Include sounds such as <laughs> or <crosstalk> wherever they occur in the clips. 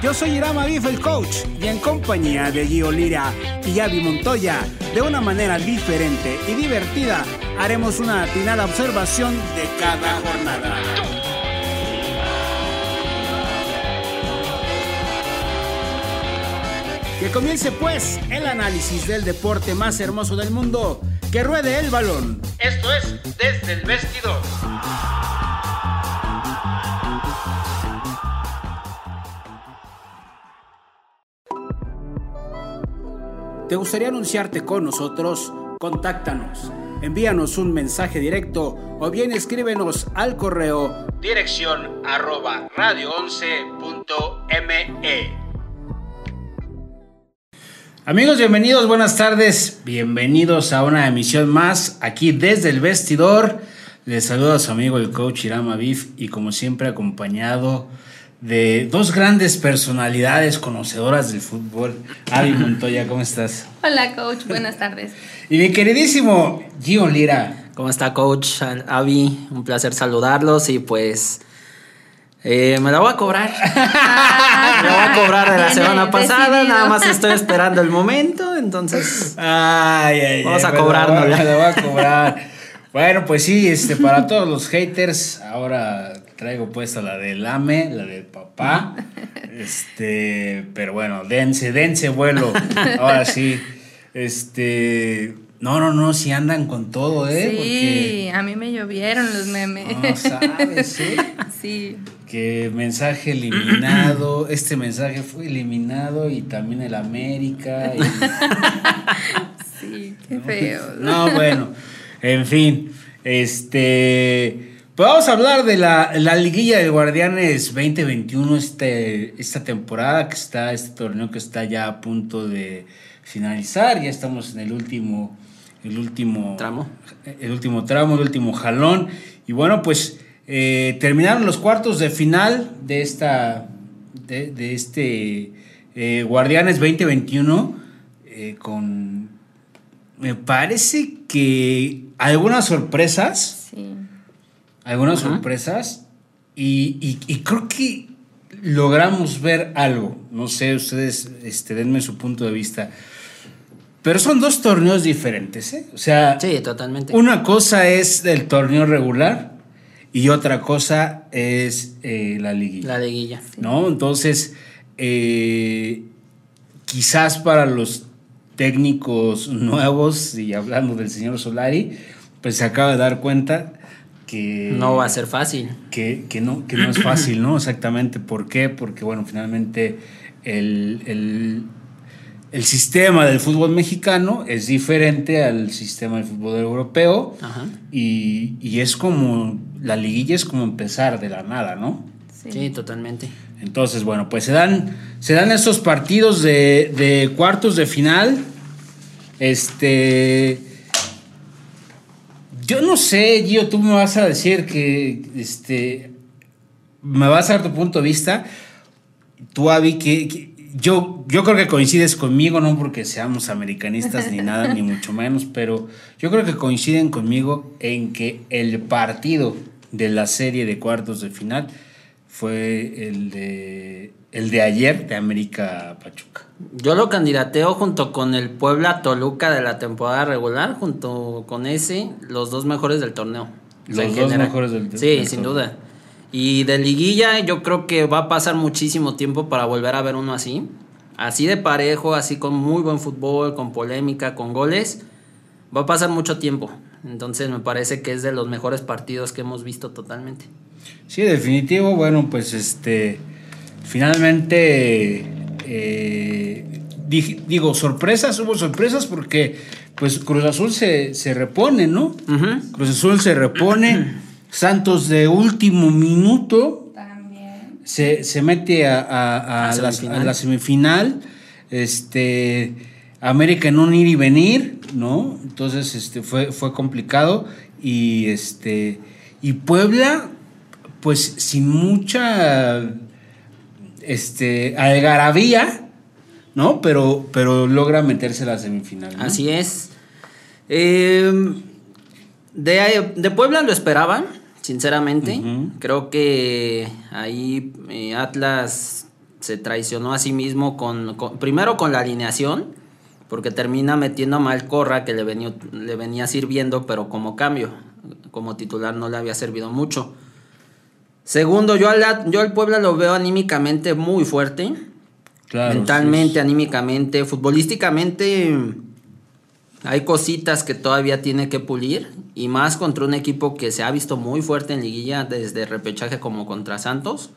Yo soy Irama Bif, el coach, y en compañía de Gio Lira y Avi Montoya, de una manera diferente y divertida, haremos una atinada observación de cada jornada. Que comience pues el análisis del deporte más hermoso del mundo, que ruede el balón. Esto es desde el vestidor. ¿Te gustaría anunciarte con nosotros? Contáctanos. Envíanos un mensaje directo o bien escríbenos al correo dirección arroba radio11.me. Amigos, bienvenidos, buenas tardes, bienvenidos a una emisión más aquí desde el vestidor. Les saluda a su amigo el coach Irama Bif y como siempre acompañado de dos grandes personalidades conocedoras del fútbol. Avi Montoya, ¿cómo estás? Hola, coach, buenas tardes. y mi queridísimo Gio Lira. ¿Cómo está, coach? Avi, un placer saludarlos y pues. Eh, me la voy a cobrar. <laughs> me la voy a cobrar de la semana pasada. Nada más estoy <laughs> esperando el momento. Entonces. Ay, ay, vamos a cobrarnos. Me la voy a cobrar. bueno, pues sí, este, para todos los haters, ahora traigo puesta la del AME, la del papá. <laughs> Este, pero bueno, dense, dense vuelo. Ahora sí. Este, no, no, no, si andan con todo, ¿eh? Sí, a mí me llovieron los memes. No sabes, ¿eh? <laughs> Sí. Que mensaje eliminado, <clears throat> este mensaje fue eliminado y también el América. <laughs> sí, qué feo. No, bueno, en fin, este... Pues vamos a hablar de la, liguilla de Guardianes 2021, este, esta temporada que está, este torneo que está ya a punto de finalizar. Ya estamos en el último, el último tramo. El último tramo, el último jalón. Y bueno, pues eh, terminaron los cuartos de final de esta. de, este eh, Guardianes 2021. Eh, con. Me parece que algunas sorpresas algunas sorpresas y, creo que logramos ver algo. No sé, ustedes este, denme su punto de vista. Pero son dos torneos diferentes, ¿eh? O sea, sí, totalmente. Una cosa es el torneo regular y otra cosa es eh, la liguilla. La liguilla. ¿No? Entonces, eh, quizás para los técnicos nuevos, y hablando del señor Solari, pues se acaba de dar cuenta que... No va a ser fácil. Que, no, que no es fácil, ¿no? Exactamente. ¿Por qué? Porque, bueno, finalmente el, sistema del fútbol mexicano es diferente al sistema del fútbol europeo Y, es como, la liguilla es como empezar de la nada, ¿no? Sí, totalmente. Entonces, bueno, pues se dan, se dan esos partidos de, de cuartos de final. Este yo no sé, Gio, tú me vas a decir que este me vas a dar tu punto de vista. Tú, Avi, que, yo, yo creo que coincides conmigo, no porque seamos americanistas ni nada, ni mucho menos, pero yo creo que coinciden conmigo en que el partido de la serie de cuartos de final fue el de, el de ayer de América Pachuca. Yo lo candidateo junto con el Puebla Toluca de la temporada regular, junto con ese, los dos mejores del torneo. Los dos mejores del torneo. Sí, sin duda. Y de liguilla yo creo que va a pasar muchísimo tiempo para volver a ver uno así. Así de parejo, así con muy buen fútbol, con polémica, con goles. Va a pasar mucho tiempo. Entonces me parece que es de los mejores partidos que hemos visto totalmente. Sí, definitivo. Bueno, pues este, finalmente, eh, digo, sorpresas, hubo sorpresas porque pues Cruz Azul se, repone, ¿no? Cruz Azul se repone. Santos de último minuto. También. Se, mete a, la, semifinal. Este. América en un ir y venir, ¿no? Entonces, este, fue, fue complicado. Y este. Y Puebla pues sin mucha este algarabía, ¿no? Pero, pero logra meterse a la semifinal. ¿no? Así es. Eh, de, de Puebla lo esperaban, sinceramente. Creo que ahí eh, Atlas se traicionó a sí mismo con, con- primero con la alineación, porque termina metiendo a Malcorra que le venía, le venía sirviendo, pero como cambio, como titular no le había servido mucho. Segundo, yo al, yo al Puebla lo veo anímicamente muy fuerte. Claro, mentalmente, sí, anímicamente, futbolísticamente hay cositas que todavía tiene que pulir y más contra un equipo que se ha visto muy fuerte en liguilla desde repechaje como contra Santos.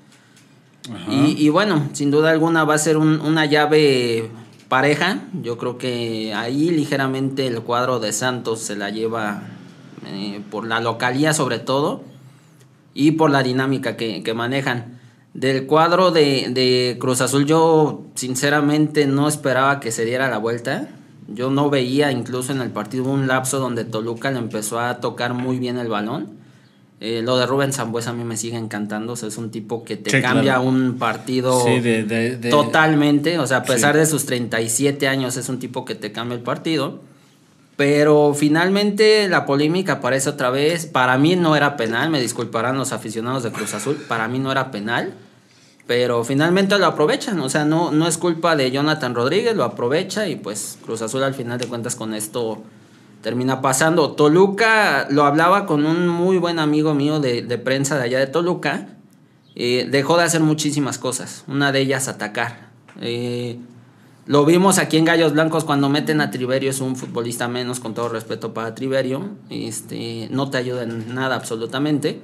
Y, y bueno, sin duda alguna va a ser un- una llave pareja. Yo creo que ahí ligeramente el cuadro de Santos se la lleva eh, por la localía sobre todo y por la dinámica que, que manejan. Del cuadro de, de Cruz Azul yo sinceramente no esperaba que se diera la vuelta. Yo no veía incluso en el partido un lapso donde Toluca le empezó a tocar muy bien el balón. Eh, lo de Rubén Zambuesa a mí me sigue encantando. o sea, es un tipo que te Sí, cambia claro. un partido Sí, de- de- de- totalmente. O sea, a pesar Sí. de sus 37 años, es un tipo que te cambia el partido. Pero finalmente la polémica aparece otra vez. Para mí no era penal, me disculparán los aficionados de Cruz Azul. Para mí no era penal. Pero finalmente lo aprovechan. O sea, no, no es culpa de Jonathan Rodríguez, lo aprovecha y pues Cruz Azul al final de cuentas con esto termina pasando. Toluca, lo hablaba con un muy buen amigo mío de, prensa de allá de Toluca. eh, dejó de hacer muchísimas cosas. Una de ellas atacar. Eh, lo vimos aquí en Gallos Blancos cuando meten a Triverio, es un futbolista menos, con todo respeto para Triverio. Este, no te ayuda en nada absolutamente.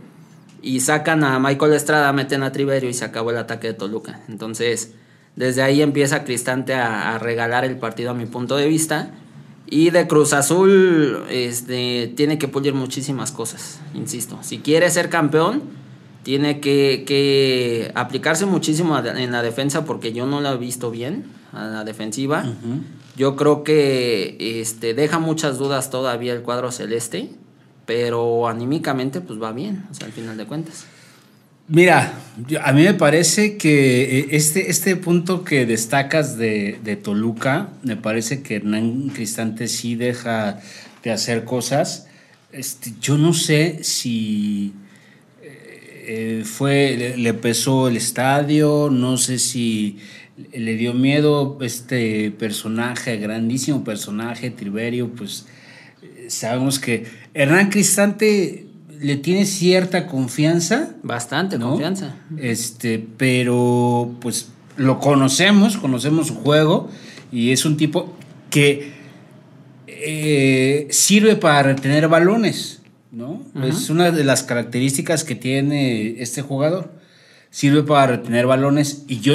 Y sacan a Michael Estrada, meten a Triverio y se acabó el ataque de Toluca. Entonces, desde ahí empieza Cristante a regalar el partido a mi punto de vista. Y de Cruz Azul, este, tiene que pulir muchísimas cosas, insisto. Si quiere ser campeón, tiene que, que aplicarse muchísimo en la defensa porque yo no la he visto bien a la defensiva. Yo creo que este, deja muchas dudas todavía el cuadro celeste, pero anímicamente pues va bien, o sea, al final de cuentas. Mira, a mí me parece que eh, este, este punto que destacas de, de Toluca, me parece que Hernán Cristante sí deja de hacer cosas. Este, yo no sé si eh, fue, le, le pesó el estadio, no sé si le dio miedo este personaje, grandísimo personaje, Triverio, pues eh, sabemos que Hernán Cristante le tiene cierta confianza. Bastante ¿no? confianza. Este, pero pues lo conocemos, conocemos su juego y es un tipo que eh, sirve para retener balones, ¿no? Es una de las características que tiene este jugador. Sirve para retener balones y yo,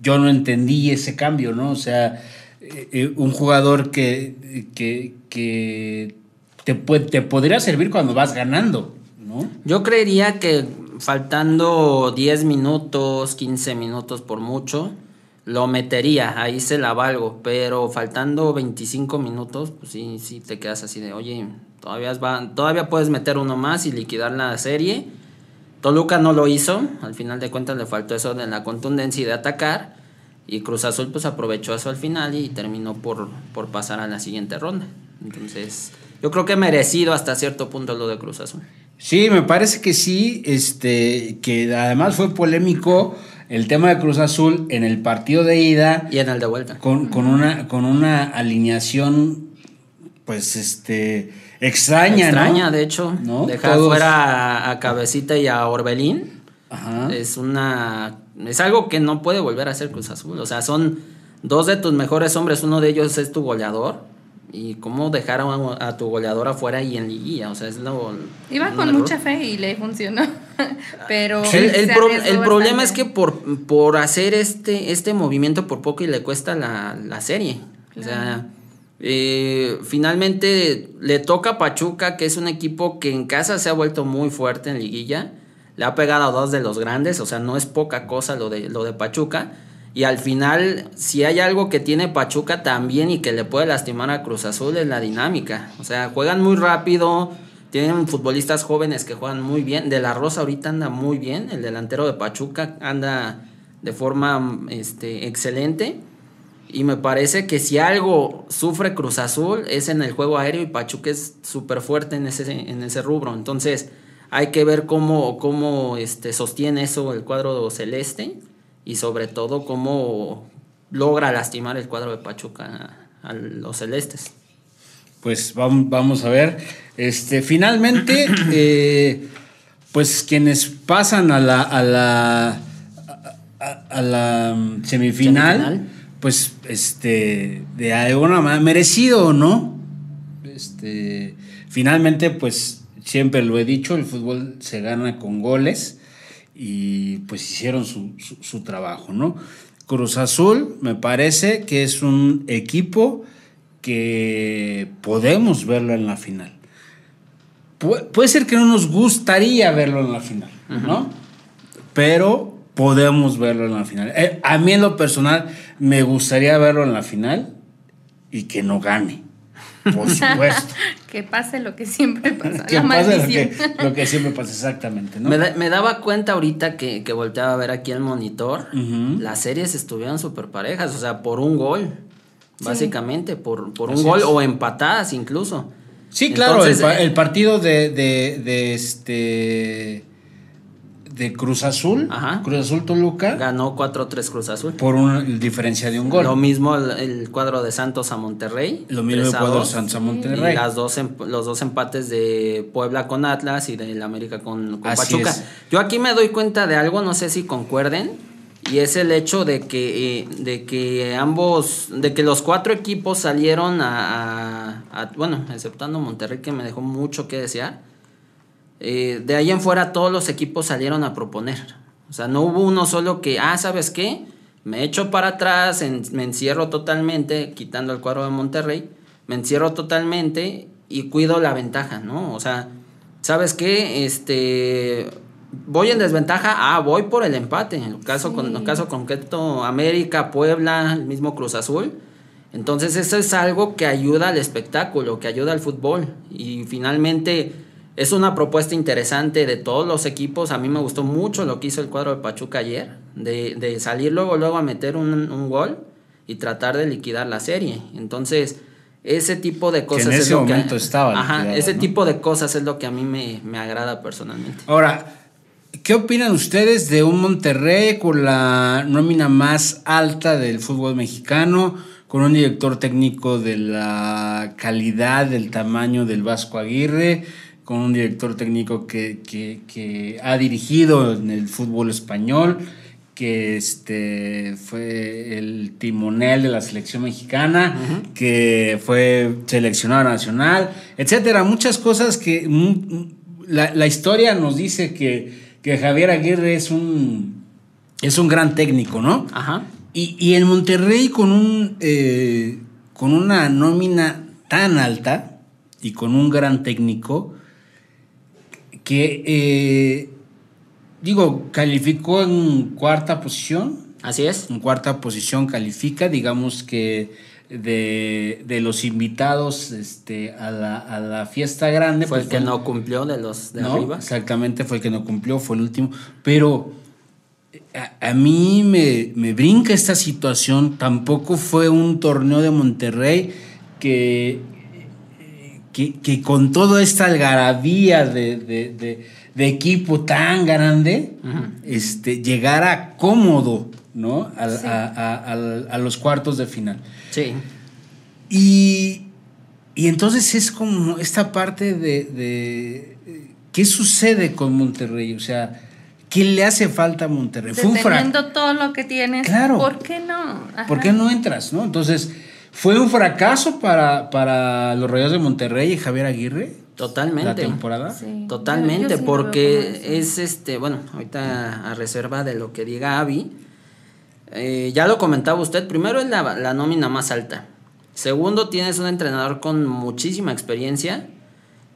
yo no entendí ese cambio, ¿no? O sea, eh, eh, un jugador que, que, que te, te podría servir cuando vas ganando, ¿no? Yo creería que faltando 10 minutos, 15 minutos por mucho, lo metería, ahí se la valgo, pero faltando 25 minutos, pues sí, sí te quedas así de, oye, todavía, va, todavía puedes meter uno más y liquidar la serie. Toluca no lo hizo, al final de cuentas le faltó eso de la contundencia y de atacar, y Cruz Azul pues aprovechó eso al final y terminó por, por pasar a la siguiente ronda. Entonces, yo creo que merecido hasta cierto punto lo de Cruz Azul. Sí, me parece que sí, este, que además fue polémico el tema de Cruz Azul en el partido de ida Y en el de vuelta. con, con una, con una alineación, pues, este, extraña, Extraña, ¿no? de hecho. ¿No? Dejar Todos- fuera a, a Cabecita y a Orbelín. Ajá. Es una. Es algo que no puede volver a hacer Cruz Azul. O sea, son dos de tus mejores hombres. Uno de ellos es tu goleador. Y cómo dejar a, a tu goleador afuera y en liguilla. O sea, es lo. Iba con error. mucha fe y le funcionó. <laughs> Pero. El, el se pro- arriesgó el problema es que por, por hacer este, este movimiento por poco y le cuesta la, la serie. O sea, eh, finalmente le toca a Pachuca, que es un equipo que en casa se ha vuelto muy fuerte en liguilla. Le ha pegado a dos de los grandes, o sea, no es poca cosa lo de, lo de Pachuca. Y al final, si hay algo que tiene Pachuca también y que le puede lastimar a Cruz Azul es la dinámica. O sea, juegan muy rápido, Tienen futbolistas jóvenes que juegan muy bien. De la Rosa ahorita anda muy bien. El delantero de Pachuca anda de forma este, excelente. Y me parece que si algo sufre Cruz Azul es en el juego aéreo y Pachuca es súper fuerte en ese, en ese rubro. Entonces hay que ver cómo, cómo este, sostiene eso el cuadro celeste y sobre todo cómo logra lastimar el cuadro de Pachuca a los celestes. Pues vamos, vamos a ver. Este, finalmente, <clears throat> eh, pues quienes pasan a la, a la, a, la semifinal, semifinal, pues este, de alguna manera, merecido o no, este, finalmente, pues siempre lo he dicho, el fútbol se gana con goles y pues hicieron su, su trabajo, ¿no? Cruz Azul me parece que es un equipo que podemos verlo en la final. puede ser que no nos gustaría verlo en la final, ¿no? Pero podemos verlo en la final. Eh, a mí en lo personal me gustaría verlo en la final y que no gane. Por supuesto. <laughs> que pase lo que siempre pasa. que pase lo que, siempre pasa, exactamente. ¿no? Me, daba cuenta ahorita que, que, volteaba a ver aquí el monitor. Las series estuvieron súper parejas, o sea, por un gol básicamente, por, por un gol o empatadas incluso. Sí, claro, el, eh, el, partido de, de, de, este de Cruz Azul, Cruz Azul Toluca. Ganó 4-3 Cruz Azul. Por una diferencia de un gol. Lo mismo el, cuadro de Santos a Monterrey. Lo mismo el cuadro de Santos a Monterrey. Y las dos, em, los dos empates de Puebla con Atlas y del América con, con Pachuca. Yo aquí me doy cuenta de algo, no sé si concuerden y es el hecho de que, eh, de que ambos, de que los cuatro equipos salieron a, bueno, exceptando Monterrey que me dejó mucho que desear, eh, de ahí en fuera todos los equipos salieron a proponer. O sea, no hubo uno solo que, ah, ¿sabes qué? Me echo para atrás, me encierro totalmente, quitando el cuadro de Monterrey, me encierro totalmente y cuido la ventaja, ¿no? O sea, ¿sabes qué? Este, voy en desventaja, ah, voy por el empate. En el caso, con, el caso concreto, América, Puebla, el mismo Cruz Azul. Entonces eso es algo que ayuda al espectáculo, que ayuda al fútbol. Y finalmente es una propuesta interesante de todos los equipos. A mí me gustó mucho lo que hizo el cuadro de Pachuca ayer, de, de salir luego, luego a meter un, un, gol y tratar de liquidar la serie. Entonces, ese tipo de cosas en ese es lo momento que, estaba. Ajá, ese tipo de cosas es lo que a mí me, me agrada personalmente. Ahora, ¿Qué opinan ustedes de un Monterrey con la nómina más alta del fútbol mexicano, con un director técnico de la calidad, del tamaño del Vasco Aguirre, con un director técnico que, ha dirigido en el fútbol español, que este, fue el timonel de la selección mexicana, que fue seleccionado nacional, etcétera? Muchas cosas que la historia nos dice que que Javier Aguirre es un, es un gran técnico, ¿no? Ajá. Y, y en Monterrey con, un, eh, con una nómina tan alta y con un gran técnico que, eh, digo, calificó en cuarta posición. Así es. En cuarta posición califica, digamos que de, los invitados este, a, la, fiesta grande. Fue el pues, que no cumplió de los de arriba. Exactamente, fue el que no cumplió, fue el último. Pero a, mí me, brinca esta situación. Tampoco fue un torneo de Monterrey que, que, con toda esta algarabía de, equipo tan grande, este, llegara cómodo ¿no? A, los cuartos de final. Sí. Y, entonces es como esta parte de, ¿qué sucede con Monterrey? O sea, ¿qué le hace falta a Monterrey? Fue todo lo que tienes, claro. ¿por qué no? ¿Por qué no entras? ¿no? Entonces, ¿fue un fracaso para, para los Rayos de Monterrey y Javier Aguirre? Totalmente. La temporada. Totalmente, porque es este, bueno, ahorita a reserva de lo que diga Avi, eh, ya lo comentaba usted, primero es la, nómina más alta. Segundo, tienes un entrenador con muchísima experiencia.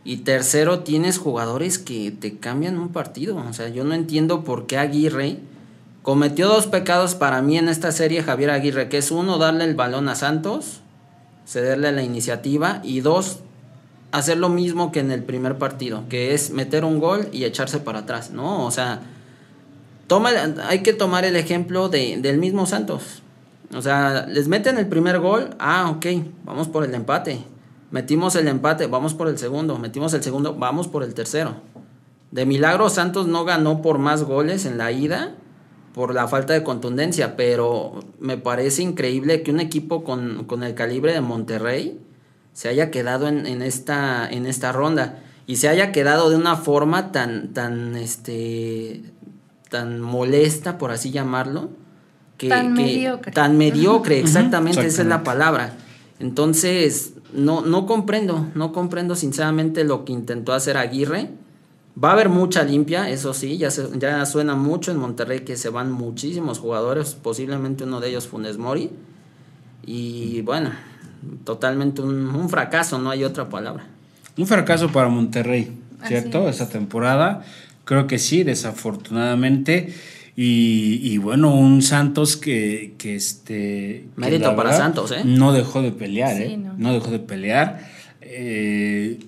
Y tercero, tienes jugadores que te cambian un partido. O sea, yo no entiendo por qué Aguirre cometió dos pecados para mí en esta serie, Javier Aguirre, que es uno, darle el balón a Santos, cederle la iniciativa, y dos, hacer lo mismo que en el primer partido, que es meter un gol y echarse para atrás, ¿no? O sea, hay que tomar el ejemplo de, del mismo Santos. O sea, les meten el primer gol, ah, ok, vamos por el empate. Metimos el empate, vamos por el segundo. Metimos el segundo, vamos por el tercero. De milagro, Santos no ganó por más goles en la ida por la falta de contundencia, pero me parece increíble que un equipo con, con el calibre de Monterrey se haya quedado en, en, esta, en esta ronda y se haya quedado de una forma tan, tan, este, tan molesta, por así llamarlo. Que, tan mediocre. Tan mediocre, exactamente, esa es la palabra. Entonces, no, no comprendo, no comprendo sinceramente lo que intentó hacer Aguirre Va a haber mucha limpia, eso sí, ya, ya suena mucho en Monterrey que se van muchísimos jugadores, posiblemente uno de ellos Funes Mori. Y bueno, totalmente un, fracaso, no hay otra palabra. Un fracaso para Monterrey, ¿cierto? Esa temporada, creo que sí, desafortunadamente. Y, bueno, un Santos que, que este... Mérito para Santos, ¿eh? No dejó de pelear, ¿eh? No. no. dejó de pelear. Eh,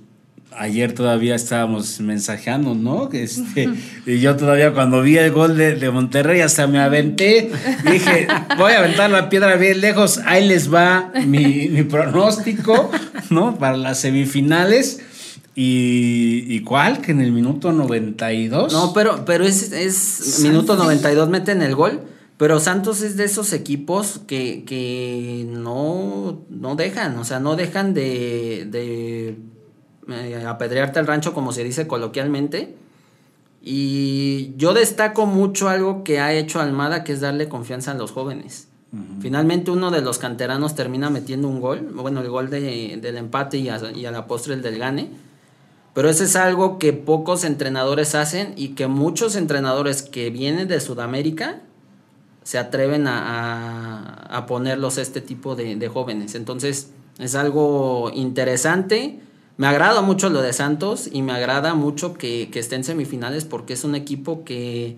ayer todavía estábamos mensajeando, ¿no? Este, y yo todavía cuando vi el gol de, Monterrey hasta me aventé, dije, voy a aventar la piedra bien lejos, ahí les va mi, pronóstico, ¿no? Para las semifinales. Y, y, cuál? Que en el minuto 92. No, pero, pero es, es minuto 92 meten el gol. Pero Santos es de esos equipos que, que no, no dejan, o sea, no dejan de, de eh, apedrearte al rancho, como se dice coloquialmente. Y yo destaco mucho algo que ha hecho Almada, que es darle confianza a los jóvenes. Finalmente uno de los canteranos termina metiendo un gol, bueno, el gol de, del empate y a, y a la postre el del gane. Pero eso es algo que pocos entrenadores hacen y que muchos entrenadores que vienen de Sudamérica se atreven a, a, ponerlos este tipo de, de, jóvenes. Entonces es algo interesante me agrada mucho lo de Santos y me agrada mucho que, que esté en semifinales porque es un equipo que,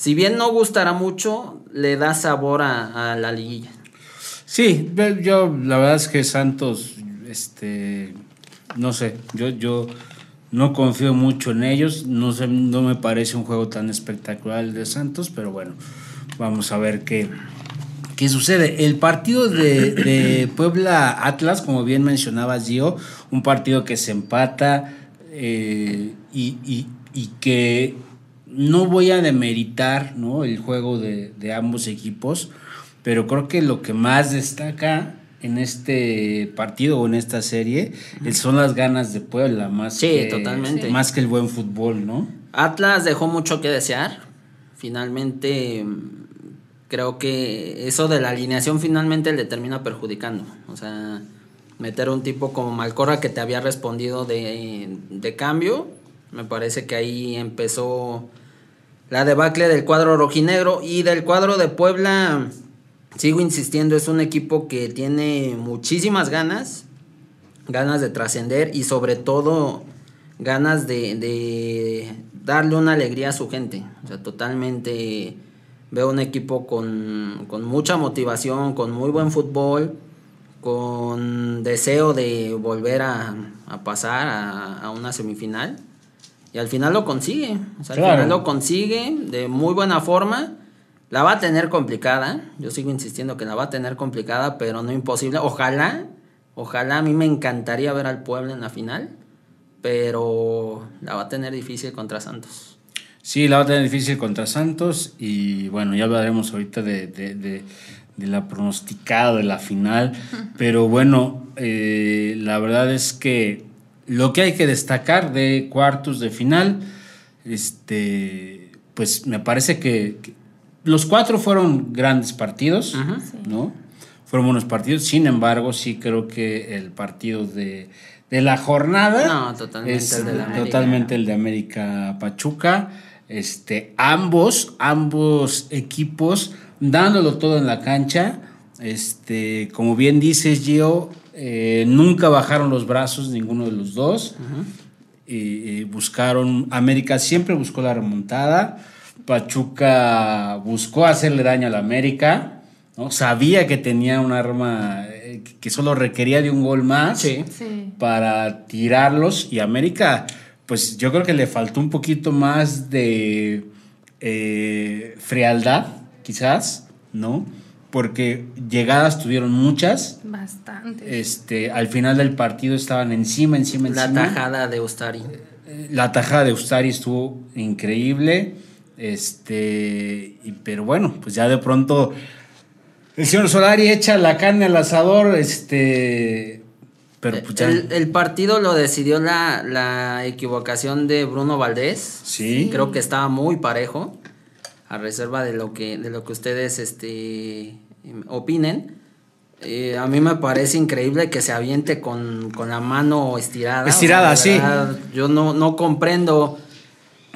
si bien no gustará mucho, le da sabor a, la liguilla. Sí, yo la verdad es que Santos, este, no sé, yo, yo no confío mucho en ellos, no, sé, no me parece un juego tan espectacular el de Santos, pero bueno, vamos a ver qué, ¿Qué sucede? El partido de, Puebla Atlas, como bien mencionabas, Gio, un partido que se empata eh, y, que no voy a demeritar ¿no? el juego de, ambos equipos, pero creo que lo que más destaca en este partido o en esta serie son las ganas de Puebla, más, que, totalmente. más que el buen fútbol, ¿no? Atlas dejó mucho que desear. Finalmente creo que eso de la alineación finalmente le termina perjudicando. O sea, meter un tipo como Malcorra que te había respondido de, de cambio, me parece que ahí empezó la debacle del cuadro rojinegro y del cuadro de Puebla. Sigo insistiendo, es un equipo que tiene muchísimas ganas, ganas de trascender y sobre todo ganas de, de darle una alegría a su gente. O sea, totalmente Veo un equipo con, mucha motivación, con muy buen fútbol, con deseo de volver a, pasar a, una semifinal. Y al final lo consigue. al final lo consigue de muy buena forma. La va a tener complicada. Yo sigo insistiendo que la va a tener complicada, pero no imposible. Ojalá, ojalá a mí me encantaría ver al pueblo en la final, pero la va a tener difícil contra Santos. Sí, la va a tener difícil contra Santos y bueno, ya hablaremos ahorita de, de, la pronosticada de la final, <laughs> pero bueno, eh, la verdad es que lo que hay que destacar de cuartos de final, este, pues me parece que, los cuatro fueron grandes partidos, ¿no? Fueron buenos partidos, sin embargo, sí creo que el partido de, la jornada es totalmente el de América. Pachuca este, ambos, ambos equipos dándolo todo en la cancha. Este, como bien dices, Gio, eh, nunca bajaron los brazos ninguno de los dos. y, buscaron, América siempre buscó la remontada. Pachuca buscó hacerle daño a la América. ¿no? Sabía que tenía un arma que solo requería de un gol más para tirarlos y América, pues yo creo que le faltó un poquito más de eh, frialdad, quizás, ¿no? Porque llegadas tuvieron muchas. Bastante. Este, al final del partido estaban encima, encima, La encima. La tajada de Ustari. La tajada de Ustari estuvo increíble. Este, pero bueno, pues ya de pronto el señor Solari echa la carne al asador, este, pero pues el, partido lo decidió la, la, equivocación de Bruno Valdés. Sí. Creo que estaba muy parejo, a reserva de lo que, de lo que ustedes este, opinen. Eh, a mí me parece increíble que se aviente con, la mano estirada. Estirada, sí. Yo no, no comprendo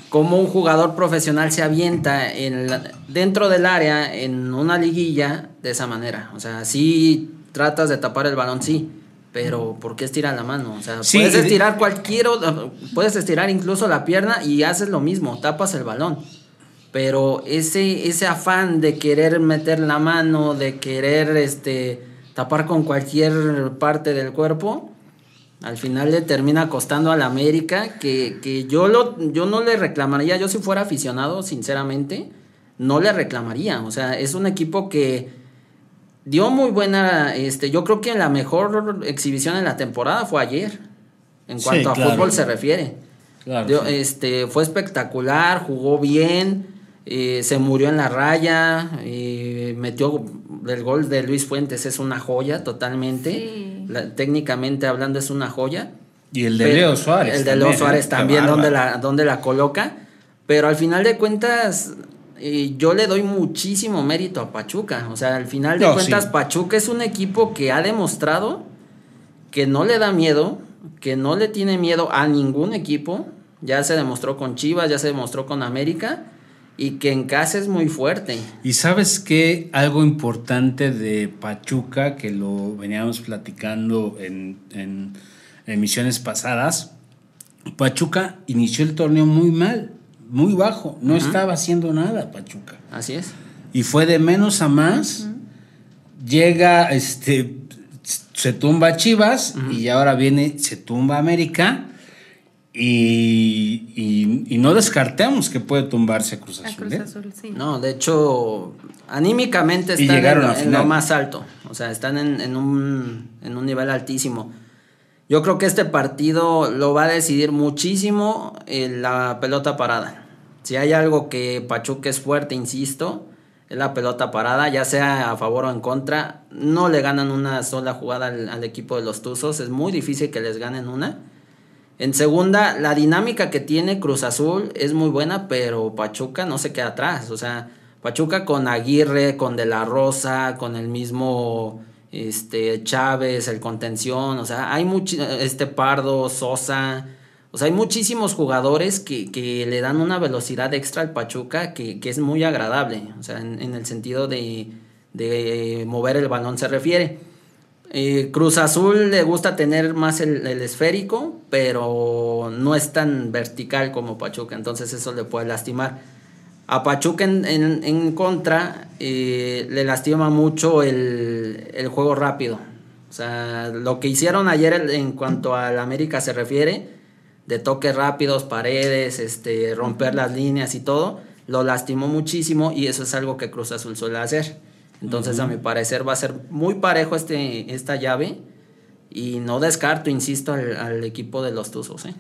cómo un jugador profesional se avienta en dentro del área en una liguilla de esa manera. O sea, sí tratas de tapar el balón, sí, pero ¿por qué estirar la mano? O sea, puedes estirar cualquier, puedes estirar incluso la pierna y haces lo mismo, tapas el balón. Pero ese, ese afán de querer meter la mano, de querer este, tapar con cualquier parte del cuerpo, al final le termina costando al América, que, yo, lo, yo no le reclamaría, yo si fuera aficionado, sinceramente, no le reclamaría. O sea, es un equipo que dio muy buena, este, yo creo que la mejor exhibición en la temporada fue ayer, en cuanto a fútbol se refiere. este, fue espectacular, jugó bien, eh, se murió en la raya, eh, metió el gol de Luis Fuentes, es una joya totalmente. técnicamente hablando es una joya. Y el de Leo Suárez. El de Leo Suárez ¿eh? también, donde la, donde la coloca. Pero al final de cuentas, yo le doy muchísimo mérito a Pachuca. O sea, al final de cuentas, Pachuca es un equipo que ha demostrado que no le da miedo, que no le tiene miedo a ningún equipo. Ya se demostró con Chivas, ya se demostró con América y que en casa es muy fuerte. Y sabes que algo importante de Pachuca, que lo veníamos platicando en, en emisiones pasadas, Pachuca inició el torneo muy mal, muy bajo, no estaba haciendo nada Pachuca. Así es. Y fue de menos a más, llega, este, se tumba Chivas y ahora viene, se tumba América y, y, no descartemos que puede tumbarse Cruz Azul. Cruz ¿eh? Azul sí. No, de hecho, anímicamente están en, lo más alto. O sea, están en, un, en un nivel altísimo. Yo creo que este partido lo va a decidir muchísimo en la pelota parada. Si hay algo que Pachuca es fuerte, insisto, es la pelota parada, ya sea a favor o en contra. No le ganan una sola jugada al, equipo de los Tuzos. Es muy difícil que les ganen una. En segunda, la dinámica que tiene Cruz Azul es muy buena, pero Pachuca no se queda atrás. O sea, Pachuca con Aguirre, con De la Rosa, con el mismo este, Chávez, el contención, o sea, hay mucho, este Pardo, Sosa, o sea, hay muchísimos jugadores que, que le dan una velocidad extra al Pachuca que, que es muy agradable, o sea, en, en el sentido de, de mover el balón se refiere. Eh, Cruz Azul le gusta tener más el, esférico, pero no es tan vertical como Pachuca, entonces eso le puede lastimar. A Pachuca en, contra eh, le lastima mucho el, juego rápido. O sea, lo que hicieron ayer en cuanto al América se refiere, de toques rápidos, paredes, este, romper las líneas y todo, lo lastimó muchísimo y eso es algo que Cruz Azul suele hacer. Entonces, a mi parecer, va a ser muy parejo este, esta llave. Y no descarto, insisto, al, equipo de los Tuzos. ¿eh?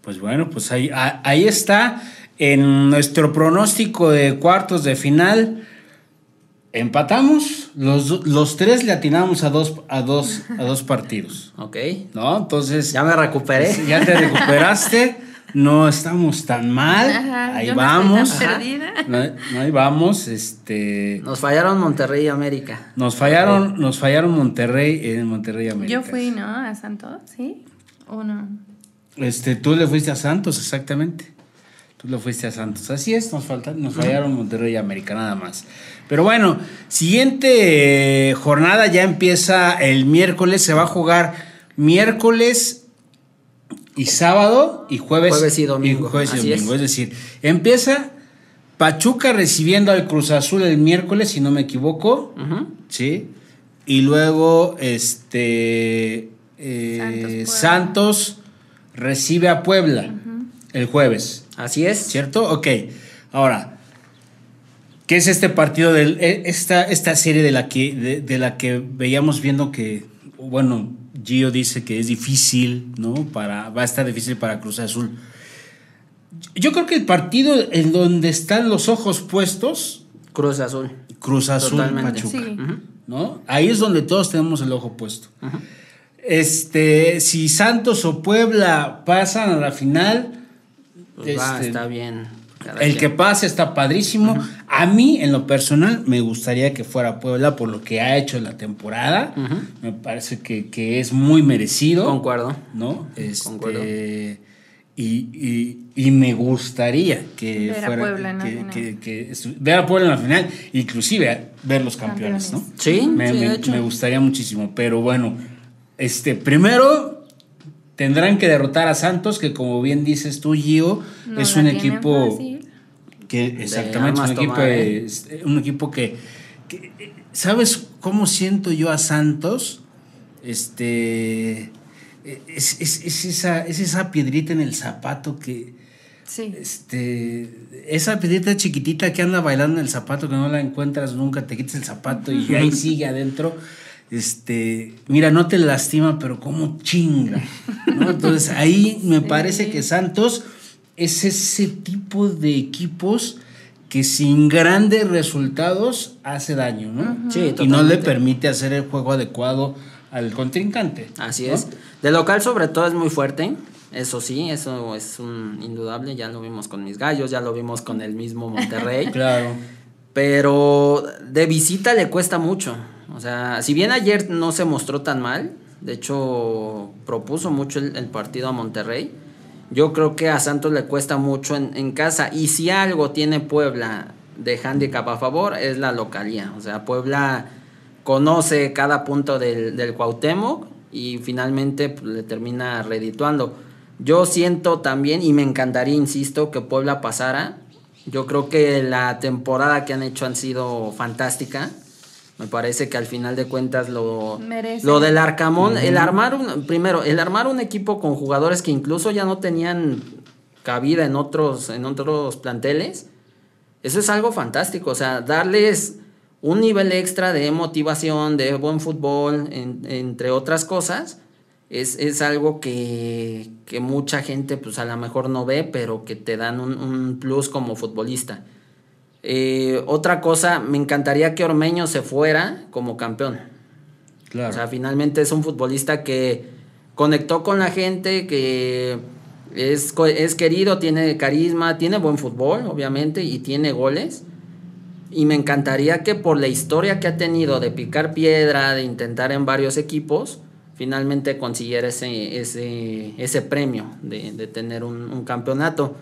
Pues bueno, pues ahí, ahí está. En nuestro pronóstico de cuartos de final, empatamos. Los, los tres le atinamos a dos, a dos, a dos <laughs> partidos. Ok. ¿No? Entonces. Ya me recuperé. Ya te recuperaste. no estamos tan mal. ahí vamos. No, ahí <laughs> vamos. Este. Nos fallaron Monterrey y América. Nos fallaron, nos fallaron Monterrey en Monterrey y América. Yo fui, ¿no? A Santos, ¿sí? ¿O no? Este, tú le fuiste a Santos, exactamente. Tú le fuiste a Santos. Así es, nos faltan, nos fallaron Monterrey y América, nada más. Pero bueno, siguiente jornada ya empieza el miércoles. Se va a jugar miércoles y sábado y jueves, jueves y domingo. jueves y domingo. Es. decir, empieza Pachuca recibiendo al Cruz Azul el miércoles, si no me equivoco. ¿Sí? Y luego, este. eh, Santos, recibe a Puebla el jueves. Así es. ¿Cierto? Ok. Ahora, ¿qué es este partido del e- esta, esta serie de la que de, de la que veíamos viendo que bueno, Gio dice que es difícil, ¿no? Para va a estar difícil para Cruz Azul. Yo creo que el partido en donde están los ojos puestos Cruz Azul. Cruz Azul Totalmente. Pachuca, Sí. ¿no? Ahí es donde todos tenemos el ojo puesto. Este, si Santos o Puebla pasan a la final, Pues va, este, está bien. Cada el que pase está padrísimo. A mí, en lo personal, me gustaría que fuera Puebla por lo que ha hecho en la temporada. Me parece que, que es muy merecido. Concuerdo. ¿No? Este, Concuerdo. Y, y- y me gustaría que Ver a fuera. Puebla en la que, final. que- ver a Puebla en la final, inclusive ver los campeones, ¿no? Sí, Me, sí, de me- hecho. me gustaría muchísimo. Pero bueno, este, primero tendrán que derrotar a Santos, que como bien dices tú, Gio, No es un equipo fácil. que exactamente un equipo, tomar, ¿eh? es- un equipo que, que- sabes cómo siento yo a Santos este es, es- es esa es esa piedrita en el zapato que Sí. este esa piedrita chiquitita que anda bailando en el zapato que no la encuentras nunca te quitas el zapato y ahí <laughs> sigue adentro este mira no te lastima pero como chinga ¿no? <laughs> entonces ahí me parece que Santos es ese tipo de equipos que sin grandes resultados hace daño ¿no? Sí, y no le permite hacer el juego adecuado al contrincante Así ¿no? es. De local sobre todo es muy fuerte. Eso sí, eso es un indudable. Ya lo vimos con mis gallos, ya lo vimos con el mismo Monterrey. <laughs> claro Pero de visita le cuesta mucho. O sea, si bien ayer no se mostró tan mal, de hecho propuso mucho el, partido a Monterrey, yo creo que a Santos le cuesta mucho en, en casa. Y si algo tiene Puebla de handicap a favor, es la localía. O sea, Puebla conoce cada punto del, del Cuauhtémoc y finalmente pues, le termina redituando. Yo siento también, y me encantaría, insisto, que Puebla pasara. Yo creo que la temporada que han hecho han sido fantástica. Me parece que al final de cuentas lo, Merece. lo del Arcamón, el armar un, primero, el armar un equipo con jugadores que incluso ya no tenían cabida en otros, en otros planteles, eso es algo fantástico. O sea, darles un nivel extra de motivación, de buen fútbol, en- entre otras cosas, es, es algo que, que mucha gente pues a lo mejor no ve, pero que te dan un, un plus como futbolista. Eh, otra cosa, me encantaría que Ormeño se fuera como campeón. claro O sea, finalmente es un futbolista que conectó con la gente, que es, es querido, tiene carisma, tiene buen fútbol, obviamente, y tiene goles. Y me encantaría que por la historia que ha tenido de picar piedra, de intentar en varios equipos, finalmente consiguiera ese, ese, ese premio de, de tener un, un campeonato.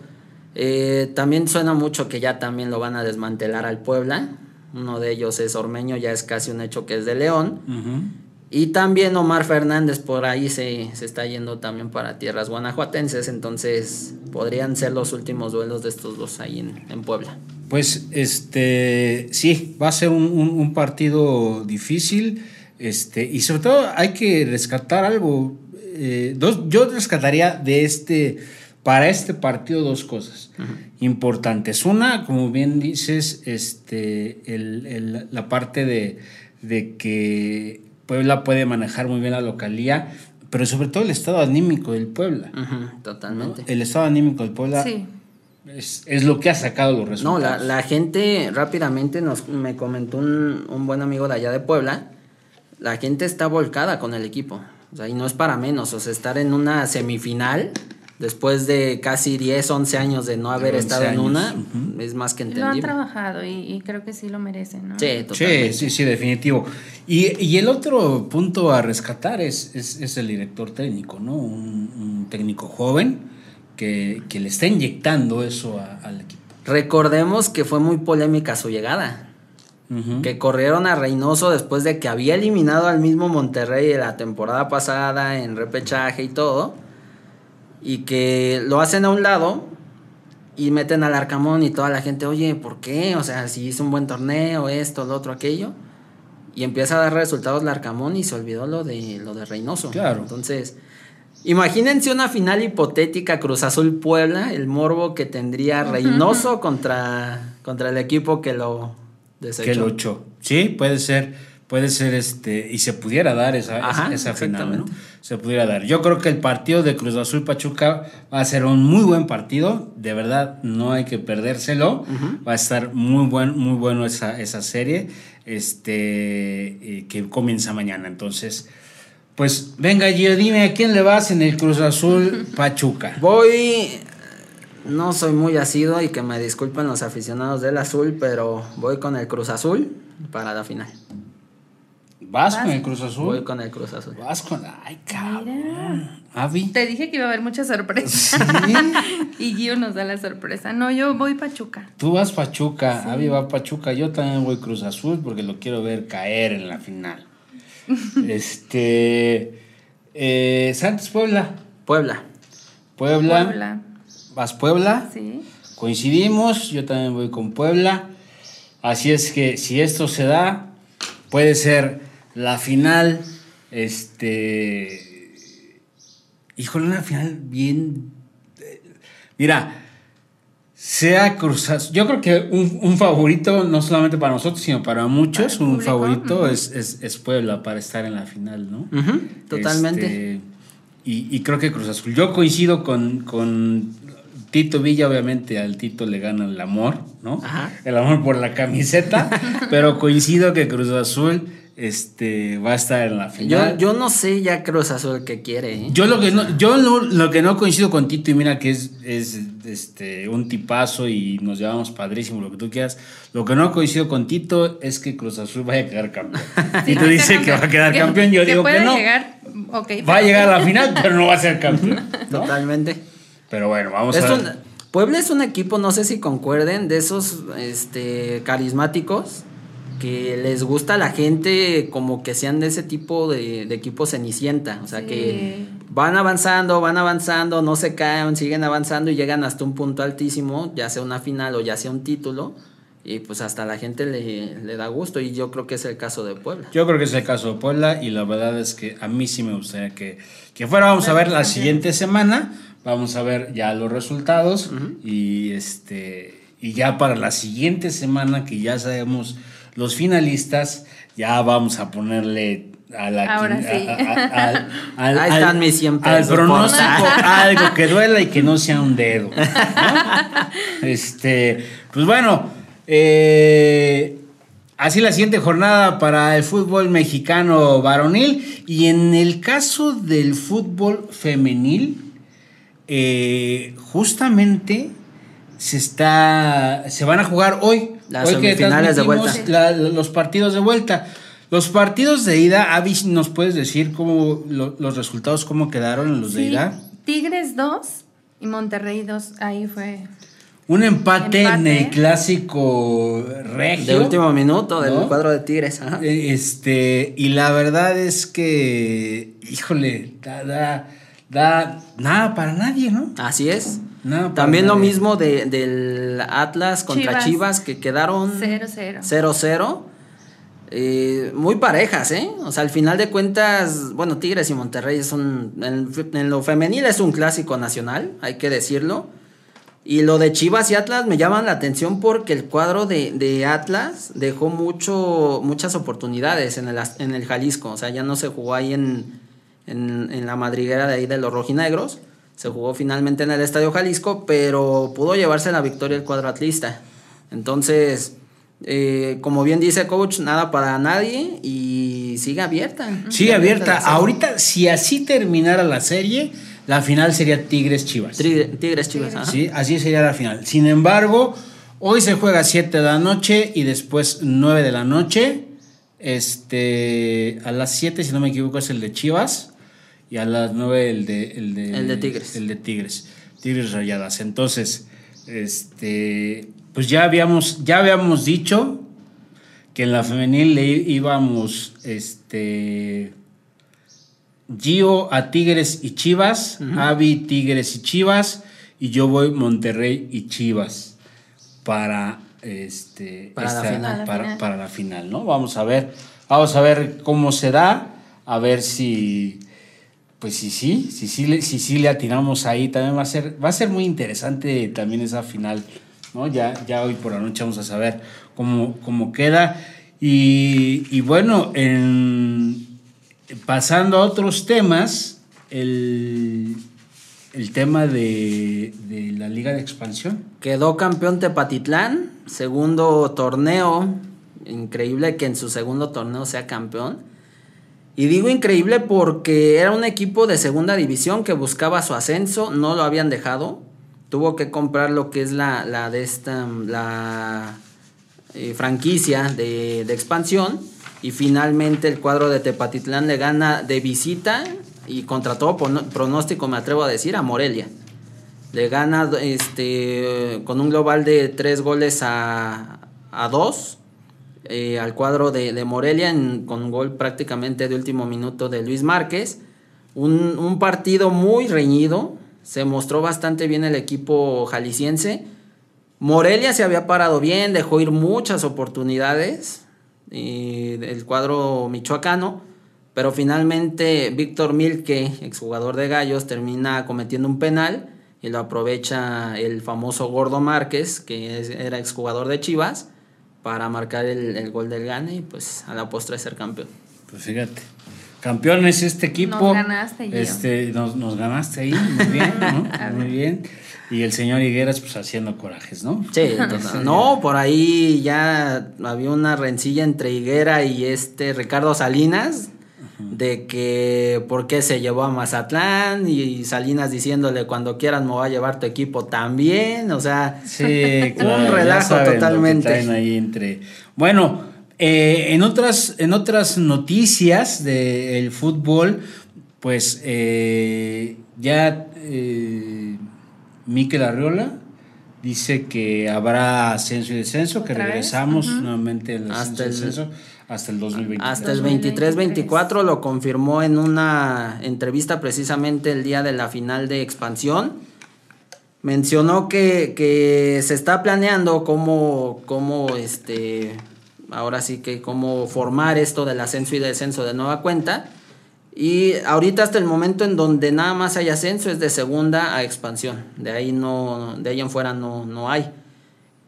Eh, también suena mucho que ya también lo van a desmantelar al Puebla. Uno de ellos es Ormeño, ya es casi un hecho que es de León. Y también Omar Fernández por ahí se, se está yendo también para tierras guanajuatenses, entonces podrían ser los últimos duelos de estos dos ahí en, en Puebla. Pues este sí, va a ser un, un- un partido difícil. Este, y sobre todo hay que rescatar algo. eh, dos, yo rescataría de este, para este partido dos cosas importantes. Una, como bien dices, este, el- el- la parte de, de que Puebla puede manejar muy bien la localía, pero sobre todo el estado anímico del Puebla. ¿no? totalmente. El estado anímico del Puebla Sí. es, es lo que ha sacado los No, resultados. la, la gente rápidamente nos, me comentó un, un buen amigo de allá de Puebla, la gente está volcada con el equipo, o sea, y no es para menos, o sea, estar en una semifinal después de casi 10, 11 años de no haber 11 estado en una, es más que Lo han entendible. trabajado y, y creo que sí lo merecen, ¿no? Sí, Sí, totalmente. sí, sí, definitivo. Y, y el otro punto a rescatar es, es, es el director técnico, ¿no? Un, un técnico joven que, que le está inyectando eso a- al equipo. Recordemos que fue muy polémica su llegada. Que corrieron a Reynoso después de que había eliminado al mismo Monterrey la temporada pasada en repechaje y todo. Y que lo hacen a un lado y meten al Arcamón y toda la gente, oye, ¿por qué? O sea, si hizo un buen torneo, esto, lo otro, aquello. y empieza a dar resultados Larcamón y se olvidó lo de lo de Reynoso. Claro. Entonces, imagínense una final hipotética Cruz Azul Puebla, el morbo que tendría Reynoso contra, contra el equipo que lo desechó. Que lo echó. Sí, puede ser. Puede ser este. Y se pudiera dar esa, Ajá, esa, final. Se pudiera dar. Yo creo que el partido de Cruz Azul Pachuca va a ser un muy buen partido. De verdad, no hay que perdérselo. Va a estar muy buen, muy bueno esa, esa serie. Este. eh, que comienza mañana. Entonces. Pues venga, Gio, dime a quién le vas en el Cruz Azul <laughs> Pachuca. Voy. No soy muy asido y que me disculpen los aficionados del azul, pero voy con el Cruz Azul para la final. ¿Vas con el Cruz Azul? Voy con el Cruz Azul. Vas con. Ay, cabrón. Mira. Avi. Te dije que iba a haber muchas sorpresas. <laughs> y Gio nos da la sorpresa. No, yo voy Pachuca. Tú vas Pachuca, Avi va Pachuca, yo también voy Cruz Azul porque lo quiero ver caer en la final. <laughs> este. eh, Santos Puebla. Puebla. Puebla. Puebla. ¿Vas Puebla? Sí. Coincidimos, yo también voy con Puebla. Así es que si esto se da, puede ser la final. Este. Híjole, una final bien. eh, Mira, sea Cruz Azul. Yo creo que un, un favorito, no solamente para nosotros, sino para muchos, Para un público, favorito es, es, es Puebla para estar en la final, ¿no? Ujú, totalmente. Este, y, y creo que Cruz Azul. Yo coincido con, con Tito Villa, obviamente al Tito le gana el amor, ¿no? Ajá. El amor por la camiseta, <laughs> pero coincido que Cruz Azul este, va a estar en la Yo, final. yo no sé ya Cruz Azul qué quiere. ¿eh? Yo lo que no, yo lo, lo que no coincido con Tito, y mira que es, es este, un tipazo y nos llevamos padrísimo, lo que tú quieras. Lo que no coincido con Tito es que Cruz Azul vaya a quedar campeón. <laughs> Tito dice que va a quedar campeón, yo digo que no. llegar, Va a llegar a la final, pero no va a ser campeón. <laughs> ¿no? Totalmente. Pero bueno, vamos Es a un- ver. Puebla es un equipo, no sé si concuerden, de esos este, carismáticos que les gusta a la gente como que sean de ese tipo de, de equipo cenicienta. O sea, Sí. que van avanzando, van avanzando, no se caen, siguen avanzando y llegan hasta un punto altísimo, ya sea una final o ya sea un título. Y pues hasta la gente le, le da gusto y yo creo que es el caso de Puebla. Yo creo que es el caso de Puebla y la verdad es que a mí sí me gustaría que, que fuera. Vamos a ver la siguiente semana, vamos a ver ya los resultados y este y ya para la siguiente semana que ya sabemos los finalistas, ya vamos a ponerle a la Ahora quin- sí. a- a- al- al- Ahí al- están mis 100 al pesos, pronóstico porfa. <laughs> algo que duela y que no sea un dedo. ¿no? Este, pues bueno, eh, así la siguiente jornada para el fútbol mexicano varonil y en el caso del fútbol femenil, eh, justamente se está, se van a jugar hoy. Las hoy que semifinales de vuelta. la- los partidos de vuelta. Los partidos de ida, Avi, ¿nos puedes decir cómo lo- los resultados, cómo quedaron en los de ida? Tigres 2 y Monterrey 2. Ahí fue. Un empate, en el clásico regio. De último minuto del ¿no? cuadro de Tigres. ajá. Eh, Este, y la verdad es que, híjole, da, da, da nada para nadie, ¿no? Así es. También lo mismo de, del Atlas contra Chivas, Chivas. que quedaron 0-0. 0-0. Eh, muy parejas, ¿eh? O sea, al final de cuentas, bueno, Tigres y Monterrey son, en, en lo femenil es un clásico nacional, hay que decirlo. Y lo de Chivas y Atlas me llaman la atención porque el cuadro de, de Atlas dejó mucho, muchas oportunidades en el, en el Jalisco. O sea, ya no se jugó ahí en, en, en la madriguera de ahí de los rojinegros. Se jugó finalmente en el Estadio Jalisco, pero pudo llevarse la victoria el cuadro atlista. Entonces, eh, como bien dice coach, nada para nadie y sigue abierta. Sigue abierta. Ahorita, si así terminara la serie, la final sería Tigres-Chivas. Tri- Tigres Chivas. ajá. Sí, así sería la final. Sin embargo, hoy se juega a 7 de la noche y después 9 de la noche. Este, a las 7, si no me equivoco, es el de Chivas. Y a las 9 el de, el de, El de Tigres. El de Tigres. Tigres Rayadas. Entonces, este, pues ya habíamos, ya habíamos dicho que en la femenil le íbamos, este, Gio a Tigres y Chivas, Avi Tigres y Chivas, y yo voy Monterrey y Chivas. para este Para la final. para, Para la para la final, ¿no? Vamos a ver, vamos a ver cómo se da, a ver si pues sí, sí, sí, le- si sí le atinamos ahí, también va a ser, va a ser muy interesante también esa final, ¿no? Ya, ya hoy por la noche vamos a saber cómo, cómo queda. Y, y bueno, en- pasando a otros temas, el, el tema de, de la Liga de Expansión. Quedó campeón Tepatitlán, segundo torneo. Increíble que en su segundo torneo sea campeón. Y digo increíble porque era un equipo de segunda división que buscaba su ascenso, no lo habían dejado. Tuvo que comprar lo que es la, la de esta, la eh, franquicia de, expansión. Y finalmente el cuadro de Tepatitlán le gana de visita y contra todo pronóstico, me atrevo a decir, a Morelia. Le gana este, con un global de tres goles a, a dos eh, al cuadro de, de Morelia con gol prácticamente de último minuto de Luis Márquez. Un, un partido muy reñido. Se mostró bastante bien el equipo jalisciense. Morelia se había parado bien, dejó ir muchas oportunidades. Y el cuadro michoacano. Pero finalmente Víctor Milke, exjugador de Gallos, termina cometiendo un penal y lo aprovecha el famoso Gordo Márquez, que era exjugador de Chivas, para marcar el, el gol del gane y pues a la postre ser campeón. Pues fíjate. Campeones este equipo. Nos ganaste, Gio. Este, nos, nos ganaste ahí, <laughs> muy bien, ¿no? Muy bien. Y el señor Higueras, pues haciendo corajes, ¿no? Sí, total. <laughs> no, por ahí ya había una rencilla entre Higuera y este Ricardo Salinas de que por qué se llevó a Mazatlán y Salinas diciéndole cuando quieras me voy a llevar tu equipo también, o sea, Sí, <laughs> claro. Un relajo totalmente. ahí entre. Bueno, eh, en otras, en otras noticias del fútbol, pues eh, ya eh, Miquel Arriola dice que habrá ascenso y descenso, que regresamos nuevamente al ascenso Hasta y el- descenso hasta el 2020. Hasta el 2023. 23-24 lo confirmó en una entrevista precisamente el día de la final de expansión. Mencionó que, que se está planeando cómo, cómo este, ahora sí que cómo formar esto del ascenso y descenso de nueva cuenta. Y ahorita hasta el momento en donde nada más hay ascenso es de segunda a expansión. De ahí no, de ahí en fuera no, no hay.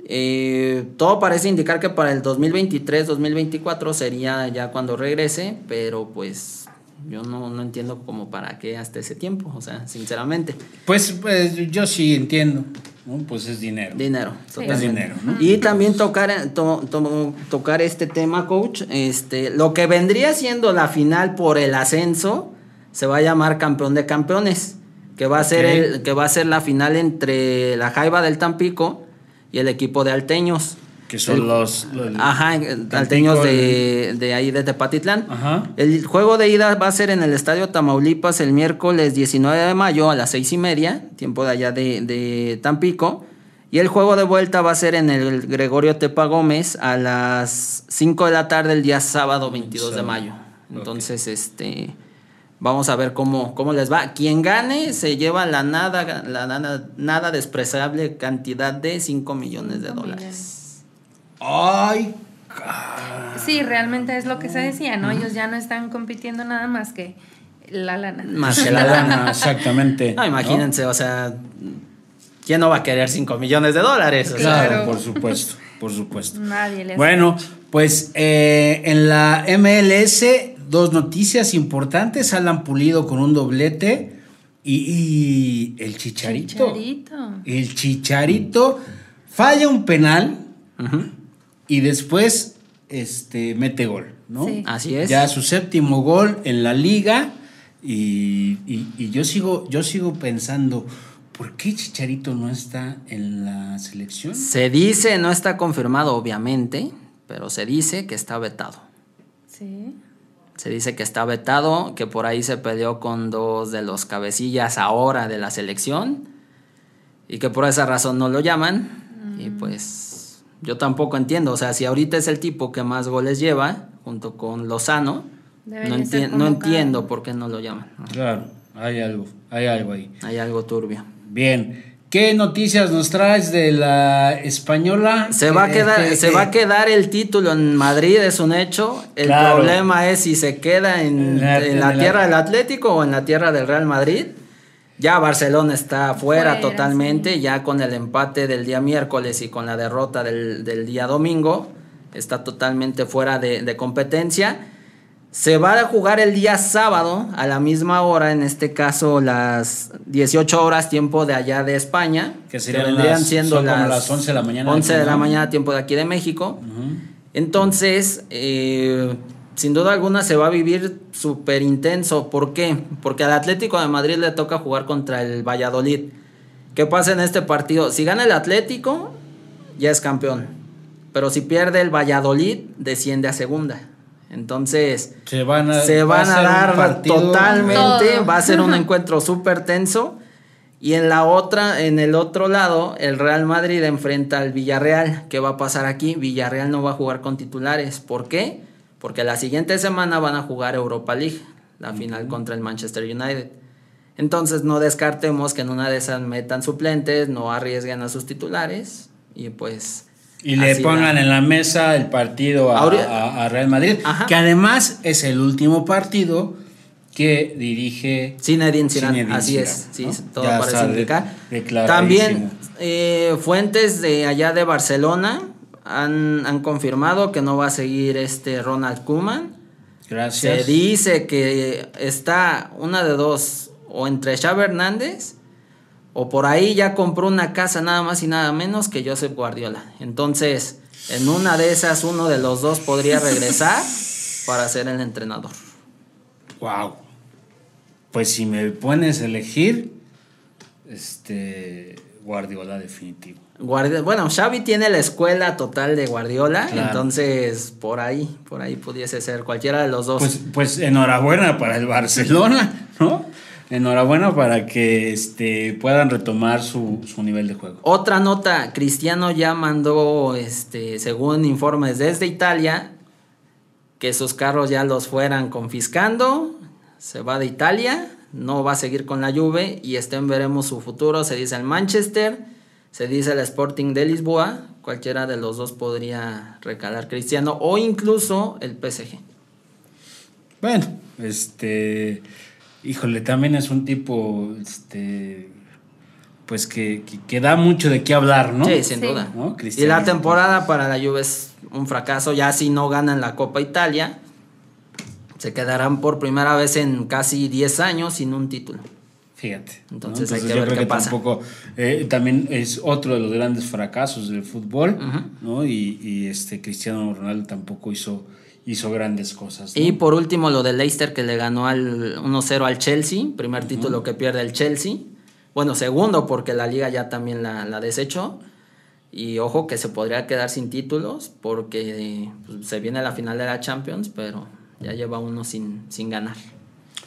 Eh, todo parece indicar que para el 2023-2024 sería ya cuando regrese, pero pues yo no, no entiendo como para qué hasta ese tiempo, o sea, sinceramente. Pues, pues yo sí entiendo, ¿no? Pues es dinero. Dinero. es totalmente. dinero, ¿no? Y también tocar, to- to- tocar este tema, coach. Este, lo que vendría siendo la final por el ascenso se va a llamar campeón de campeones. Que va a ser el, que va a ser la final entre la Jaiba del Tampico y el equipo de Alteños. Que son El- los, los- Ajá, Alteños el- de, de ahí de Tepatitlán. Ajá. El juego de ida va a ser en el Estadio Tamaulipas el miércoles 19 de mayo a las seis y media, tiempo de allá de, de Tampico. Y el juego de vuelta va a ser en el Gregorio Tepa Gómez a las 5 de la tarde el día sábado 22 de mayo. Entonces, este vamos a ver cómo, cómo les va. Quien gane se lleva la nada, la nada, nada despreciable cantidad de 5 millones de dólares. Ay, Sí, realmente es lo que se decía, ¿no? Ellos ya no están compitiendo nada más que la lana. Más que <laughs> la lana, exactamente. No, imagínense, o sea, ¿quién no va a querer 5 millones de dólares? O Claro, por supuesto, por supuesto. <laughs> Nadie le hace Bueno, pues eh, en la MLS, dos noticias importantes. Alan Pulido con un doblete y, y el Chicharito. Chicharito. El Chicharito falla un penal y después este, mete gol, ¿no? Sí. así es. Ya su séptimo gol en la liga y, y- y yo sigo yo sigo pensando ¿por qué Chicharito no está en la selección? Se dice, no está confirmado obviamente, pero se dice que está vetado. Sí. Se dice que está vetado, que por ahí se peleó con dos de los cabecillas ahora de la selección y que por esa razón no lo llaman. Y pues yo tampoco entiendo, o sea, si ahorita es el tipo que más goles lleva, junto con Lozano, no, enti- no entiendo por qué no lo llaman. Claro, hay algo, hay algo ahí. Hay algo turbio. Bien, ¿Qué noticias nos traes de la española? Se va a Eh, quedar, eh, se eh, va a quedar el título en Madrid, es un hecho. El Claro. problema es si se queda en, En la- en en la la- tierra del Atlético o en la tierra del Real Madrid. Ya Barcelona está fuera, Fuera, totalmente, sí. ya con el empate del día miércoles y con la derrota del, del día domingo, está totalmente fuera de, de competencia. Se va a jugar el día sábado a la misma hora, en este caso las 18 horas tiempo de allá de España, Que serían vendrían las- siendo las, las 11 de la mañana de 11 aquí, de la mañana tiempo de aquí de México. Entonces, eh, sin duda alguna se va a vivir súper intenso. ¿Por qué? Porque al Atlético de Madrid le toca jugar contra el Valladolid. ¿Qué pasa en este partido? Si gana el Atlético, ya es campeón. Pero si pierde el Valladolid, desciende a segunda. Entonces, Se van a, se van dar partido- totalmente, Todo. va a ser un <laughs> encuentro súper tenso. Y en la otra, en el otro lado, el Real Madrid enfrenta al Villarreal. ¿Qué va a pasar aquí? Villarreal no va a jugar con titulares. ¿Por qué? Porque la siguiente semana van a jugar Europa League, la final contra el Manchester United. Entonces no descartemos que en una de esas metan suplentes, no arriesguen a sus titulares y pues... Y le así pongan en la mesa el partido a, Ahorita- a- a Real Madrid, Ajá. que además es el último partido que dirige Zinedine Zidane, así es, sí, todo Ya parece indicar. También eh, fuentes de allá de Barcelona han, han confirmado que no va a seguir este Ronald Koeman. Gracias. Se dice que está una de dos, o entre Xavi Hernández, o por ahí ya compró una casa nada más y nada menos que Josep Guardiola. Entonces, en una de esas, uno de los dos podría regresar <laughs> para ser el entrenador. Wow. Pues si me pones a elegir, este Guardiola definitivo. Guardi- bueno, Xavi tiene la escuela total de Guardiola, Claro. entonces por ahí, por ahí pudiese ser cualquiera de los dos. Pues, pues enhorabuena para el Barcelona, ¿no? Enhorabuena para que este, puedan retomar su, su nivel de juego. Otra nota, Cristiano ya mandó, este, según informes desde Italia, que sus carros ya los fueran confiscando, se va de Italia, no va a seguir con la Juve y estén veremos su futuro, se dice el Manchester, se dice el Sporting de Lisboa, cualquiera de los dos podría recalar Cristiano o incluso el PSG. Bueno, este, híjole, también es un tipo, este, pues que, que, que da mucho de qué hablar, ¿no? Sí, sin Sí. duda. ¿No? Y la temporada para la Juve es un fracaso, ya si no ganan la Copa Italia, se quedarán por primera vez en casi 10 años sin un título. Fíjate. ¿no? Entonces hay que yo ver creo qué que pasa. tampoco, eh, también es otro de los grandes fracasos del fútbol. ¿no? Y, y, este Cristiano Ronaldo tampoco hizo, hizo grandes cosas. ¿no? Y por último lo de Leicester que le ganó al 1-0 al Chelsea, primer título que pierde el Chelsea. Bueno, segundo porque la liga ya también la, la desechó. Y ojo que se podría quedar sin títulos porque pues, se viene la final de la Champions, pero ya lleva uno sin, sin ganar.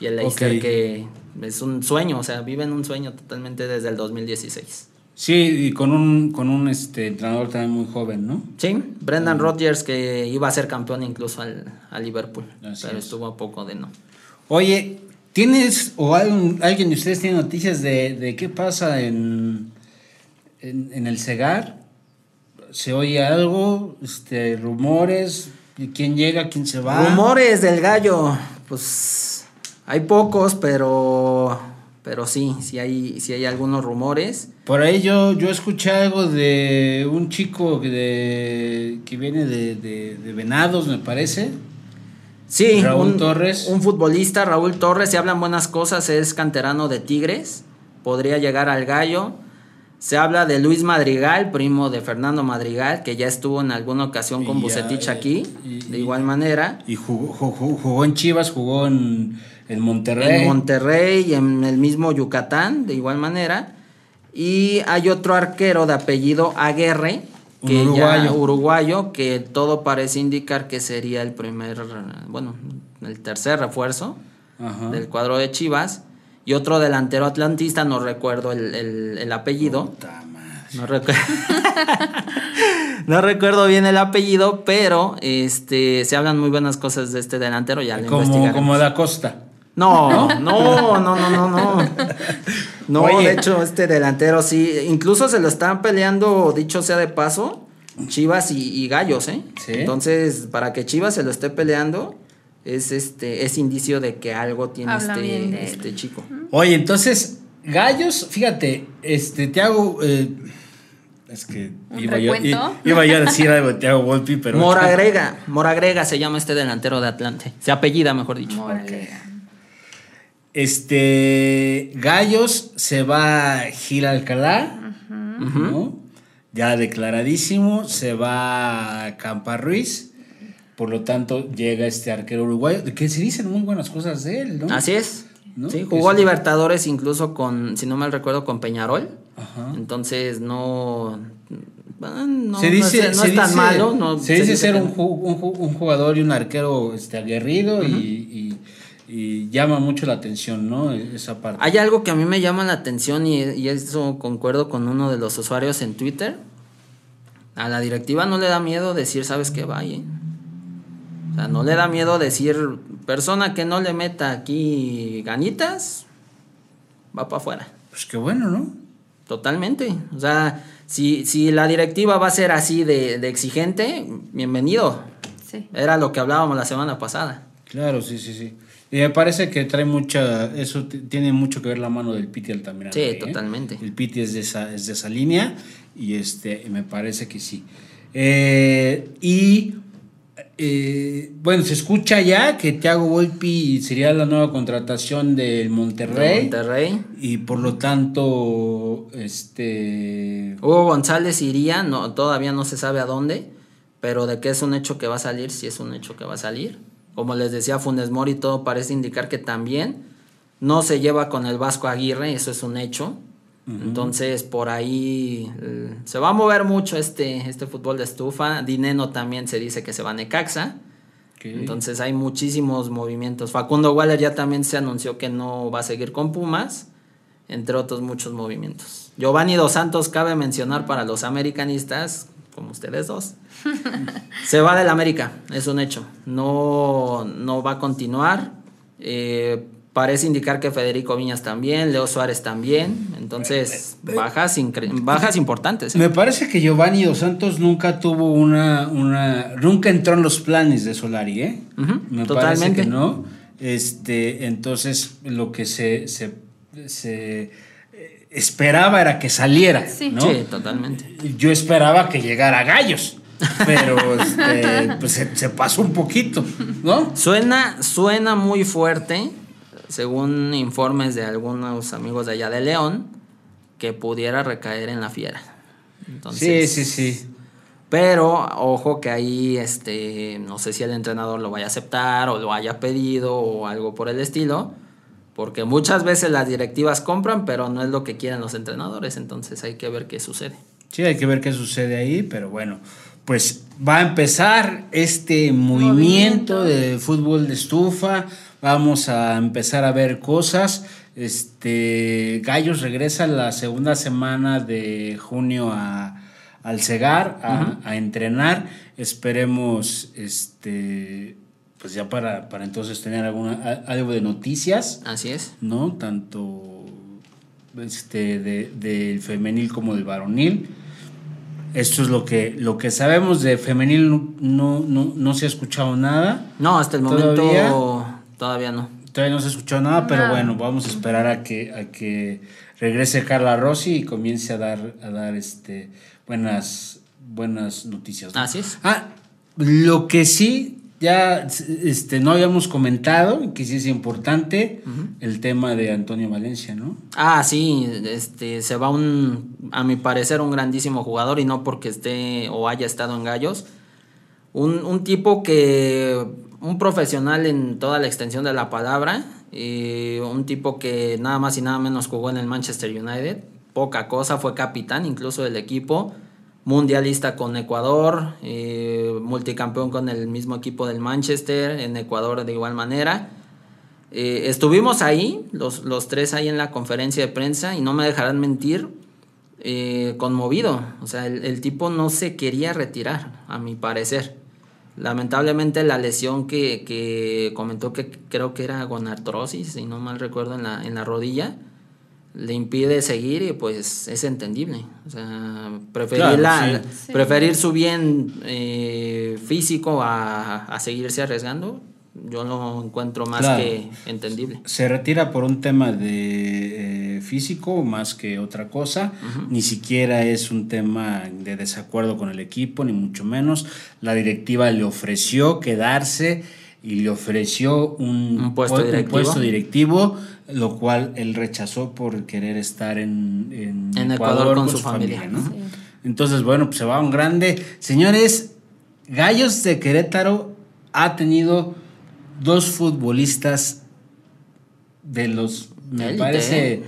Y el Leicester que es un sueño, o sea, viven un sueño totalmente desde el 2016. Sí, y con un, con un este, entrenador también muy joven, ¿no? Sí, Brendan Rodgers que iba a ser campeón incluso al, Liverpool, Así pero es. estuvo a poco de no. Oye, ¿tienes o algún- alguien de ustedes tiene noticias de, de qué pasa en, en, en el Segar? ¿Se oye algo? Este, ¿Rumores? ¿De quién llega? ¿Quién se va? Rumores del gallo, pues hay pocos, pero pero sí, sí hay, sí hay algunos rumores. Por ahí yo, yo escuché algo de un chico que de, que viene de, de- de Venados, me parece. Sí, Raúl un, Torres. un futbolista, Raúl Torres, se hablan buenas cosas, es canterano de Tigres, podría llegar al gallo. Se habla de Luis Madrigal, primo de Fernando Madrigal, que ya estuvo en alguna ocasión con Bucetich eh, aquí, y- de igual manera. Y jugó, jugó, jugó en Chivas, jugó en, en Monterrey. En Monterrey y en el mismo Yucatán, de igual manera. Y hay otro arquero de apellido Aguerre, Un que ya- uruguayo. uruguayo, que todo parece indicar que sería el primer, bueno, el tercer refuerzo Ajá. del cuadro de Chivas. Y otro delantero atlantista, no recuerdo el, el- el apellido. Puta madre. No, recu- <laughs> no recuerdo bien el apellido, pero este se hablan muy buenas cosas de este delantero, ya Como, como da Costa. No, no, no, no, no, no. No, Oye. de hecho, este delantero sí. Incluso se lo están peleando, dicho sea de paso, Chivas y, y Gallos, ¿eh? Sí. Entonces, para que Chivas se lo esté peleando, es este, es indicio de que algo tiene Habla bien de este, él. este chico. Oye, entonces, Gallos, fíjate, este, te hago. eh, es que ¿Un iba yo, iba yo a decir algo de Thiago Volpi, pero. <laughs> Moragrega, <laughs> Moragrega se llama este delantero de Atlante. Se apellida, mejor dicho. Moralega. Este. Gallos se va Gil Alcalá, ¿no? Ya declaradísimo. Se va Campa Ruiz. Por lo tanto, llega este arquero uruguayo. Que se dicen muy buenas cosas de él, ¿no? Así es. ¿No? Sí, jugó sí. Libertadores incluso con, si no mal recuerdo, con Peñarol. Ajá. Entonces no. no, se dice, no es, no se es tan dice- malo. no- se dice ser un, un ju- un jugador y un arquero este, aguerrido y, y- y llama mucho la atención, ¿no? Esa parte. Hay algo que a mí me llama la atención y, y eso concuerdo con uno de los usuarios en Twitter. A la directiva no le da miedo decir, ¿sabes qué? Vaya. O sea, no le da miedo decir, persona que no le meta aquí ganitas, va para afuera. Pues qué bueno, ¿no? Totalmente. O sea, si, si la directiva va a ser así de, de exigente, bienvenido. Sí. Era lo que hablábamos la semana pasada. Claro, sí, sí, sí. Y me parece que trae mucha, eso tiene mucho que ver la mano del Piti Altamirano. Sí, ¿eh? totalmente. El Piti es de esa, es de esa línea y este, me parece que sí. Eh, y eh, bueno, se escucha ya que Thiago Volpi sería la nueva contratación del Monterrey. Monterrey. Y por lo tanto, este. Hugo González iría, no, todavía no se sabe a dónde, pero de que es un hecho que va a salir, sí es un hecho que va a salir. Como les decía Funes Mori, todo parece indicar que también no se lleva con el Vasco Aguirre, eso es un hecho. Entonces, por ahí eh, se va a mover mucho este, este fútbol de estufa. Dineno también se dice que se va a Necaxa. Entonces hay muchísimos movimientos. Facundo Waller ya también se anunció que no va a seguir con Pumas, entre otros muchos movimientos. Giovanni Dos Santos cabe mencionar para los americanistas, como ustedes dos, <laughs> se va del América, es un hecho. No, no va a continuar. Eh, parece indicar que Federico Viñas también, Leo Suárez también. Entonces, bajas, incre- bajas importantes. ¿eh? Me parece que Giovanni Dos Santos nunca tuvo una, una. Nunca entró en los planes de Solari, ¿eh? Me totalmente. parece que no. Este, entonces, lo que se, se, se, eh, esperaba era que saliera, Sí. ¿no? Sí, totalmente. Yo esperaba que llegara Gallos, pero este, pues se, se pasó un poquito, ¿no? Suena, suena muy fuerte, según informes de algunos amigos de allá de León, que pudiera recaer en la fiera. Sí, Entonces, sí, sí. Pero ojo que ahí, este, no sé si el entrenador lo vaya a aceptar o lo haya pedido o algo por el estilo, porque muchas veces las directivas compran, pero no es lo que quieren los entrenadores, entonces hay que ver qué sucede. Sí, hay que ver qué sucede ahí, pero bueno, pues va a empezar este movimiento, Movimiento. de fútbol de estufa, vamos a empezar a ver cosas. Este Gallos regresa la segunda semana de junio a, al Cegar a, a entrenar. Esperemos este pues ya para, para entonces tener alguna algo de noticias. Así es. ¿no? Tanto este, de- del femenil como del varonil. Esto es lo que, lo que sabemos de femenil, no, no, no, no se ha escuchado nada. No, hasta el momento ¿Todavía? todavía, no. Todavía no se ha escuchado nada, pero No. bueno, vamos a esperar a que, a que regrese Carla Rossi y comience a dar, a dar este, buenas, buenas noticias. ¿no? Así es. Ah, lo que sí, ya este, no habíamos comentado, que sí es importante, el tema de Antonio Valencia, ¿no? Ah, sí, este, se va un, a mi parecer, un grandísimo jugador y no porque esté o haya estado en Gallos. Un, un tipo que, un profesional en toda la extensión de la palabra, y un tipo que nada más y nada menos jugó en el Manchester United, poca cosa, fue capitán incluso del equipo, mundialista con Ecuador, eh, multicampeón con el mismo equipo del Manchester, en Ecuador de igual manera. Eh, estuvimos ahí, los, los tres ahí en la conferencia de prensa, y no me dejarán mentir, eh, conmovido. O sea, el, el tipo no se quería retirar, a mi parecer. Lamentablemente la lesión que, que comentó que creo que era gonartrosis, si no mal recuerdo, en la, en la rodilla, le impide seguir y pues es entendible. O sea, preferir, Claro, la- sí. preferir su bien eh, físico a, a seguirse arriesgando, yo lo encuentro más Claro. que entendible. Se retira por un tema de eh, físico más que otra cosa. Ni siquiera es un tema de desacuerdo con el equipo, ni mucho menos. La directiva le ofreció quedarse y le ofreció un, Un puesto directivo. puesto directivo, lo cual él rechazó por querer estar en, en En Ecuador con su familia. ¿no? Sí. Entonces, bueno, pues se va a un grande. Señores, Gallos de Querétaro ha tenido dos futbolistas de los, me parece, ¿eh?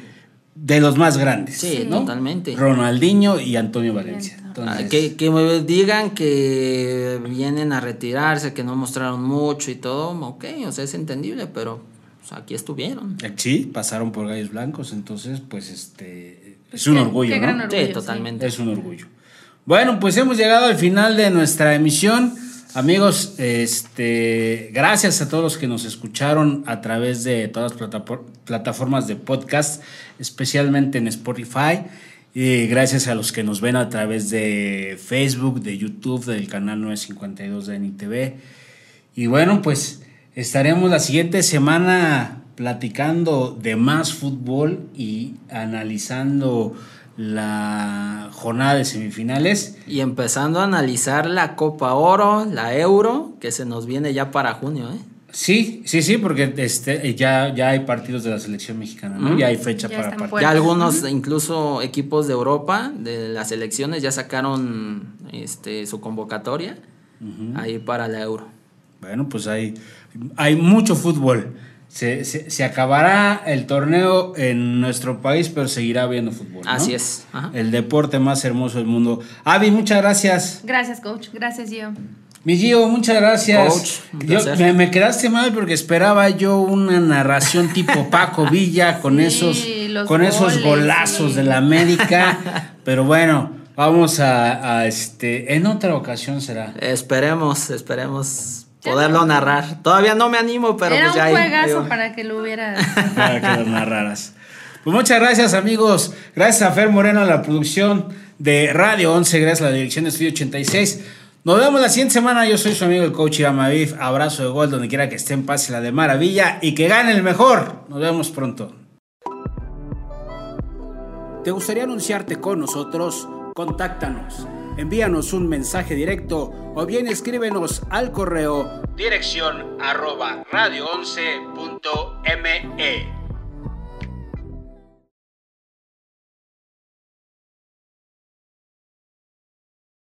De los más grandes. Sí, ¿no? totalmente. Ronaldinho y Antonio Valencia. Ah, Entonces, que, que me digan que vienen a retirarse, que no mostraron mucho y todo, ok, o sea, es entendible, pero pues, aquí estuvieron. eh, Sí, pasaron por Gallos Blancos, entonces, pues, este, es un Qué- orgullo, qué ¿no? orgullo, Sí, totalmente. Es un orgullo. Bueno, pues hemos llegado al final de nuestra emisión. Amigos, este, gracias a todos los que nos escucharon a través de todas las plataformas de podcast, especialmente en Spotify. Y gracias a los que nos ven a través de Facebook, de YouTube, del canal 952 de NITV. Y bueno, pues estaremos la siguiente semana platicando de más fútbol y analizando la jornada de semifinales. Y empezando a analizar la Copa Oro, la Euro, que se nos viene ya para junio, ¿eh? Sí, sí, sí, porque este, ya, ya hay partidos de la selección mexicana, ¿no? Ya hay fecha Ya para partidos. Ya algunos, incluso equipos de Europa, de las selecciones, ya sacaron este, su convocatoria ahí para la Euro. Bueno, pues hay, hay mucho fútbol. Se, se- se acabará el torneo en nuestro país, pero seguirá habiendo fútbol. ¿no? Así es. Ajá. El deporte más hermoso del mundo. Avi, muchas gracias. Gracias, coach. Gracias, Gio. Mi Gio, muchas gracias. Coach, Yo- me, me quedaste mal porque esperaba yo una narración tipo <laughs> Paco Villa con Sí, esos con esos golazos sí. de la América. <laughs> pero bueno, vamos a, a, este. En otra ocasión será. Esperemos, esperemos poderlo narrar. Todavía no me animo, pero Era pues ya un juegazo ahí- para que lo hubiera. <laughs> <laughs> para que las narraras. Pues muchas gracias, amigos. Gracias a Fer Moreno, a la producción de Radio 11. Gracias a la dirección de Estudio 86. Nos vemos la siguiente semana. Yo soy su amigo el coach Irama Aviv. Abrazo de gol donde quiera que estén. Pásela de maravilla y que gane el mejor. Nos vemos pronto. ¿Te gustaría anunciarte con nosotros? Contáctanos. Envíanos un mensaje directo o bien escríbenos al correo dirección arroba radio 11.me.